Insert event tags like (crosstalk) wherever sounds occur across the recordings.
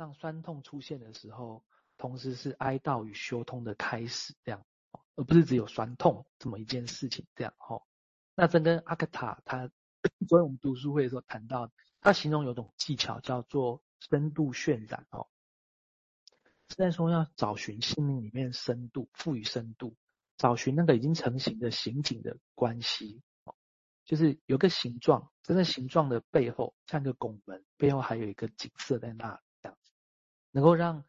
让酸痛出现的时候，同时是哀悼与修通的开始，这样，而不是只有酸痛这么一件事情，这样哈。那这跟阿克塔他 (coughs) 昨天我们读书会的时候谈到，他形容有种技巧叫做深度渲染哦，是在说要找寻心灵里面深度，赋予深度，找寻那个已经成型的形景的关系，就是有个形状，真的形状的背后像一个拱门，背后还有一个景色在那，能够让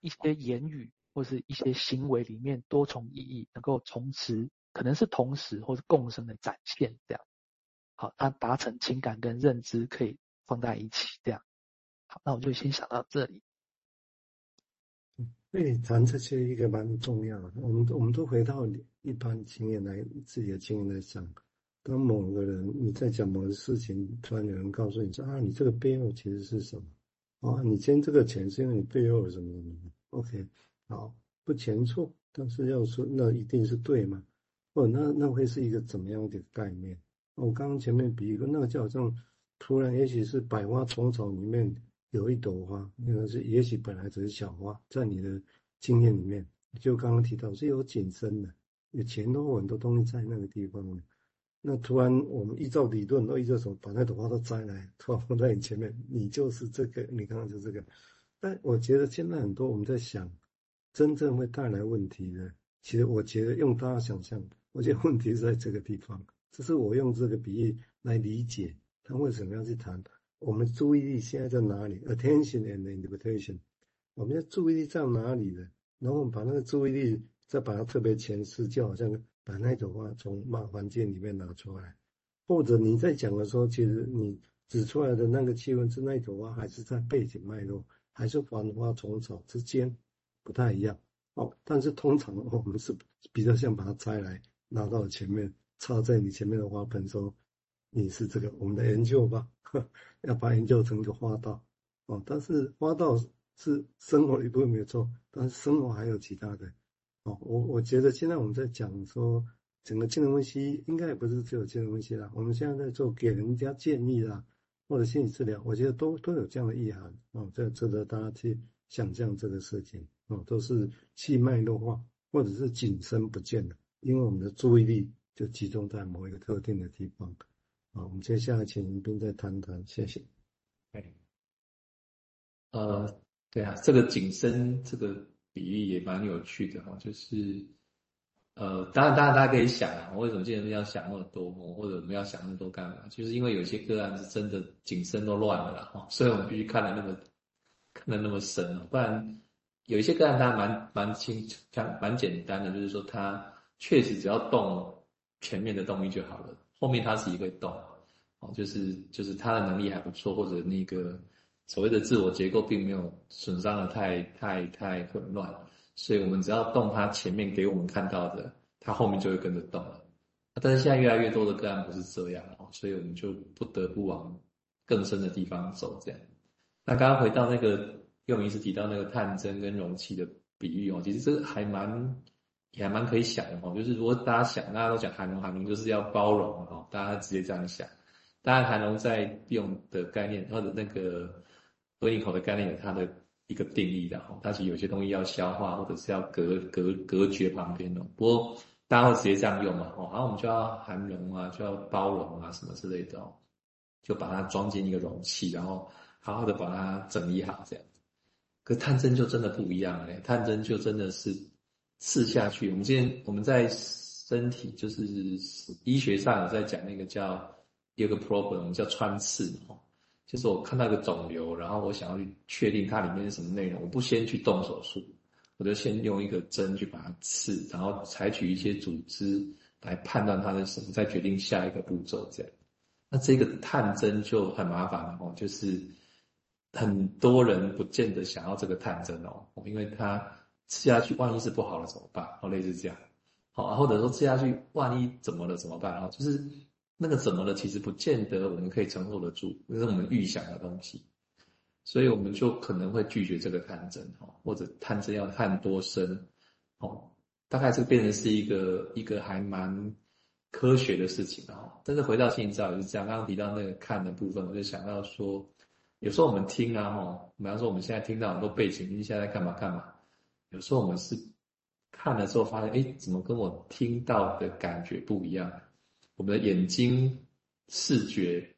一些言语或是一些行为里面多重意义能够同时。可能是同时或是共生的展现，这样好，那达成情感跟认知可以放在一起，这样好，那我就先想到这里。嗯，对，谈这些一个蛮重要的。我们我们都回到一般经验来，自己的经验来讲，当某个人你在讲某个事情，突然有人告诉你说啊，你这个背后其实是什么？啊，你捐这个钱是因为你背后有什么什么？OK，好，不钱错，但是要说那一定是对吗？哦，那那会是一个怎么样的概念？我刚刚前面比喻过，那个就好像突然，也许是百花丛草里面有一朵花，那个是也许本来只是小花，在你的经验里面，就刚刚提到是有景深的，有前后很多东西在那个地方。那突然我们依照理论，都依照什么，把那朵花都摘来，突然放在你前面，你就是这个，你刚刚就是这个。但我觉得现在很多我们在想，真正会带来问题的，其实我觉得用大家想象。我觉得问题是在这个地方，这是我用这个比喻来理解他为什么要去谈。我们注意力现在在哪里？Attention and interpretation，我们的注意力在哪里呢？然后我们把那个注意力再把它特别诠释，就好像把那朵花从麻环境里面拿出来，或者你在讲的时候，其实你指出来的那个气氛是那朵花，还是在背景脉络，还是繁花丛草之间不太一样哦。但是通常我们是比较像把它摘来。拿到前面，插在你前面的花盆，说你是这个我们的研究吧，(laughs) 要把研究成一个花道哦。但是花道是生活的一部分没有错，但是生活还有其他的哦。我我觉得现在我们在讲说整个精神分析，应该也不是只有精神分析啦。我们现在在做给人家建议啦，或者心理治疗，我觉得都都有这样的意涵哦。这值得大家去想象这个事情哦，都是气脉弱化，或者是景深不见了。因为我们的注意力就集中在某一个特定的地方，好，我们接下来请云斌再谈谈，谢谢。哎，呃，对啊，这个景深这个比喻也蛮有趣的哈，就是，呃，当然，当然大家可以想啊，为什么精神要想那么多，或者我们要想那么多干嘛？就是因为有些个案是真的景深都乱了啦，哈，所以我们必须看得那么看得那么深哦，不然有一些个案它蛮蛮轻，像蛮简单的，就是说它。确实，只要动前面的动力就好了，后面它自己会动，哦，就是就是它的能力还不错，或者那个所谓的自我结构并没有损伤的太太太混乱，所以我们只要动它前面给我们看到的，它后面就会跟着动了。但是现在越来越多的个案不是这样哦，所以我们就不得不往更深的地方走。这样，那刚刚回到那个又名是提到那个探针跟容器的比喻哦，其实这个还蛮。也还蛮可以想的哦，就是如果大家想，大家都讲含容，含容就是要包容哦，大家直接这样想。当然，涵容在用的概念或者那个维尼口的概念有它的一个定义的哦，它其实有些东西要消化或者是要隔隔隔绝旁边的。不过大家会直接这样用嘛哦，然后我们就要含容啊，就要包容啊什么之类的，就把它装进一个容器，然后好好的把它整理好这样。可探针就真的不一样嘞，探针就真的是。刺下去，我们今天我们在身体就是医学上有在讲那个叫有个 problem 叫穿刺哦，就是我看到一个肿瘤，然后我想要去确定它里面是什么内容，我不先去动手术，我就先用一个针去把它刺，然后采取一些组织来判断它的什么，再决定下一个步骤这样。那这个探针就很麻烦哦，就是很多人不见得想要这个探针哦，因为它。吃下去，万一是不好了怎么办？哦，类似这样，好，或者说吃下去，万一怎么了怎么办？啊，就是那个怎么了，其实不见得我们可以承受得住，那是我们预想的东西，所以我们就可能会拒绝这个探针，哈，或者探针要探多深，哦，大概是变成是一个一个还蛮科学的事情，哈。但是回到心理治疗也是这样，刚刚提到那个看的部分，我就想到说，有时候我们听啊，吼，比方说我们现在听到很多背景音，现在干嘛干嘛。有时候我们是看了之后发现，哎，怎么跟我听到的感觉不一样？我们的眼睛视觉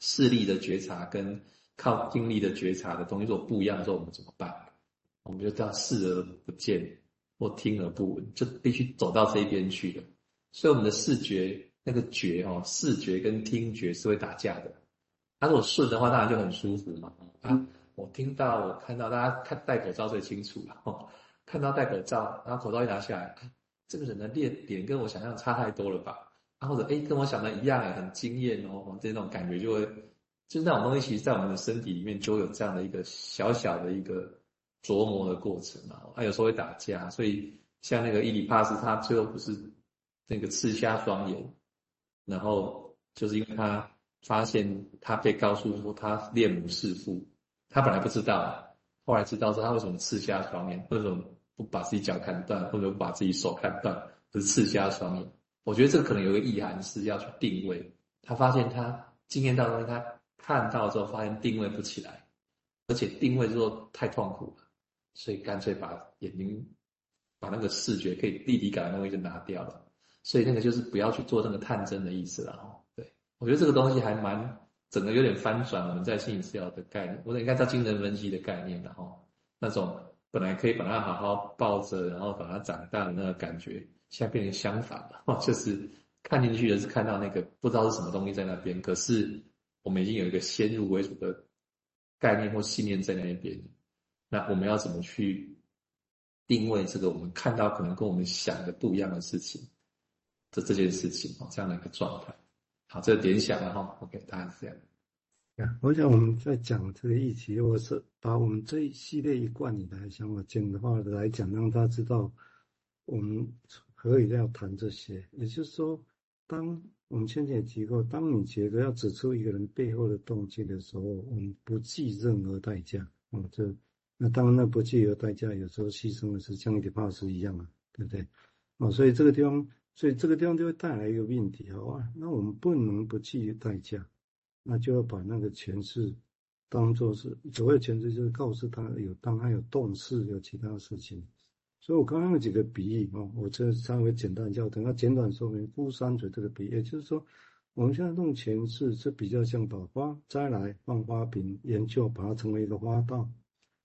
视力的觉察跟靠听力的觉察的东西如果不一样的时候，我们怎么办？我们就叫视而不见或听而不闻，就必须走到这一边去了。所以我们的视觉。那个觉哦，视觉跟听觉是会打架的。它如果顺的话，当然就很舒服嘛。啊，我听到，我看到，大家看戴口罩最清楚了。哦，看到戴口罩，然后口罩一拿下来，这个人的脸脸跟我想象差太多了吧？啊，或者哎，跟我想的一样，很惊艳哦，这种感觉就会，就是那种东西，其实在我们的身体里面就有这样的一个小小的一个琢磨的过程嘛。它有时候会打架，所以像那个伊里帕斯，他最后不是那个刺瞎双眼。然后就是因为他发现他被告诉说他恋母弑父，他本来不知道，后来知道说他为什么刺瞎双眼，为什么不把自己脚砍断，或者不把自己手砍断，就是刺瞎双眼。我觉得这个可能有个意涵是要去定位。他发现他经验到东西，他看到之后发现定位不起来，而且定位之后太痛苦了，所以干脆把眼睛把那个视觉可以立体感的东西就拿掉了。所以那个就是不要去做那个探针的意思了哈。对，我觉得这个东西还蛮整个有点翻转我们在心理治疗的概念，或者应该叫精神分析的概念的哈。那种本来可以把它好好抱着，然后把它长大的那个感觉，现在变成相反了，(laughs) 就是看进去的是看到那个不知道是什么东西在那边，可是我们已经有一个先入为主的概念或信念在那边。那我们要怎么去定位这个我们看到可能跟我们想的不一样的事情？这这件事情哦，这样的一个状态，好，这个点想了哈，OK，大概是这样。我想我们在讲这个议题，我是把我们这一系列一贯以来想法简化的来讲，让大家知道我们何以要谈这些。也就是说，当我们先前也提过，当你觉得要指出一个人背后的动机的时候，我们不计任何代价。哦，这那当然，那不计任何代价，有时候牺牲的是像伊底帕斯一样啊，对不对？哦，所以这个地方。所以这个地方就会带来一个问题，好吧？那我们不能不计代价，那就要把那个前世当做是所谓前世，就是告诉他有当他有动势，有其他事情。所以我刚刚有几个比喻啊，我这稍微简单叫，等下简短说明。孤山水这个比喻，也就是说，我们现在弄前世是比较像把花摘来放花瓶，研究把它成为一个花道，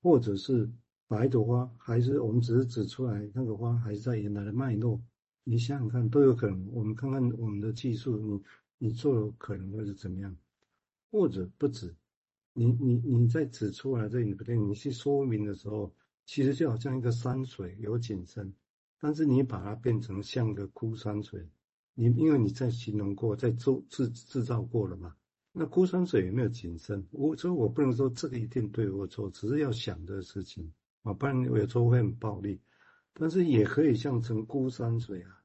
或者是把一朵花，还是我们只是指出来那个花还是在原来的脉络。你想想看，都有可能。我们看看我们的技术，你你做了可能会是怎么样？或者不止，你你你在指出来这里不对，你去说明的时候，其实就好像一个山水有景深，但是你把它变成像个枯山水，你因为你在形容过，在做制制造过了嘛。那枯山水有没有景深？我所以我不能说这个一定对或错，只是要想的事情啊，不然有时候会很暴力。但是也可以像成枯山水啊，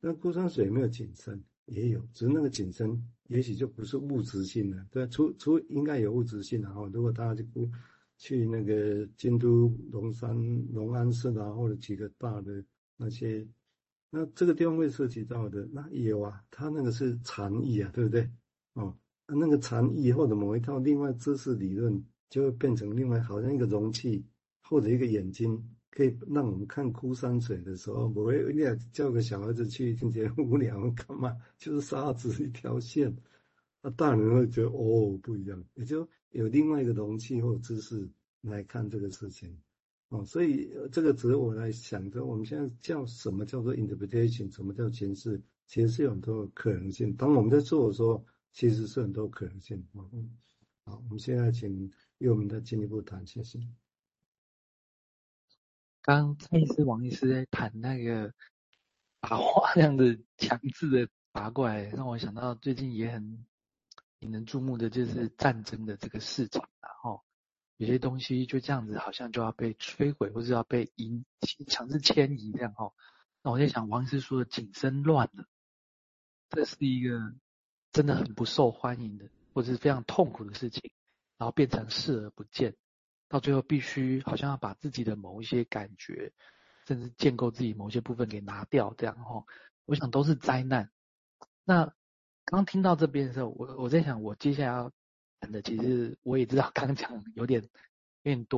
那枯山水没有景深，也有，只是那个景深也许就不是物质性的，对，除除应该有物质性的哈。如果大家去去那个京都龙山龙安寺啊，或者几个大的那些，那这个地方会涉及到的，那有啊，它那个是禅意啊，对不对？哦，那个禅意或者某一套另外知识理论，就会变成另外好像一个容器或者一个眼睛。可以让我们看枯山水的时候，不会你要叫个小孩子去，听起来无聊干嘛？就是沙子一条线，那大人会觉得哦不一样，也就有另外一个容器或知识来看这个事情哦。所以这个只是我来想着，我们现在叫什么叫做 interpretation，什么叫诠释？其实是有很多可能性。当我们在做的时候，其实是很多可能性。嗯，好，我们现在请与我们再进一步谈，谢谢。刚蔡医师、王医师在谈那个把花 (laughs) 这样子强制的拔过来，让我想到最近也很引人注目的就是战争的这个市场，然后有些东西就这样子好像就要被摧毁，或者要被移强制迁移这样哈。那我在想，王医师说的景深乱了，这是一个真的很不受欢迎的，或者是非常痛苦的事情，然后变成视而不见。到最后必须好像要把自己的某一些感觉，甚至建构自己某些部分给拿掉，这样哈，我想都是灾难。那刚听到这边的时候，我我在想，我接下来要谈的，其实我也知道刚刚讲有点有点多。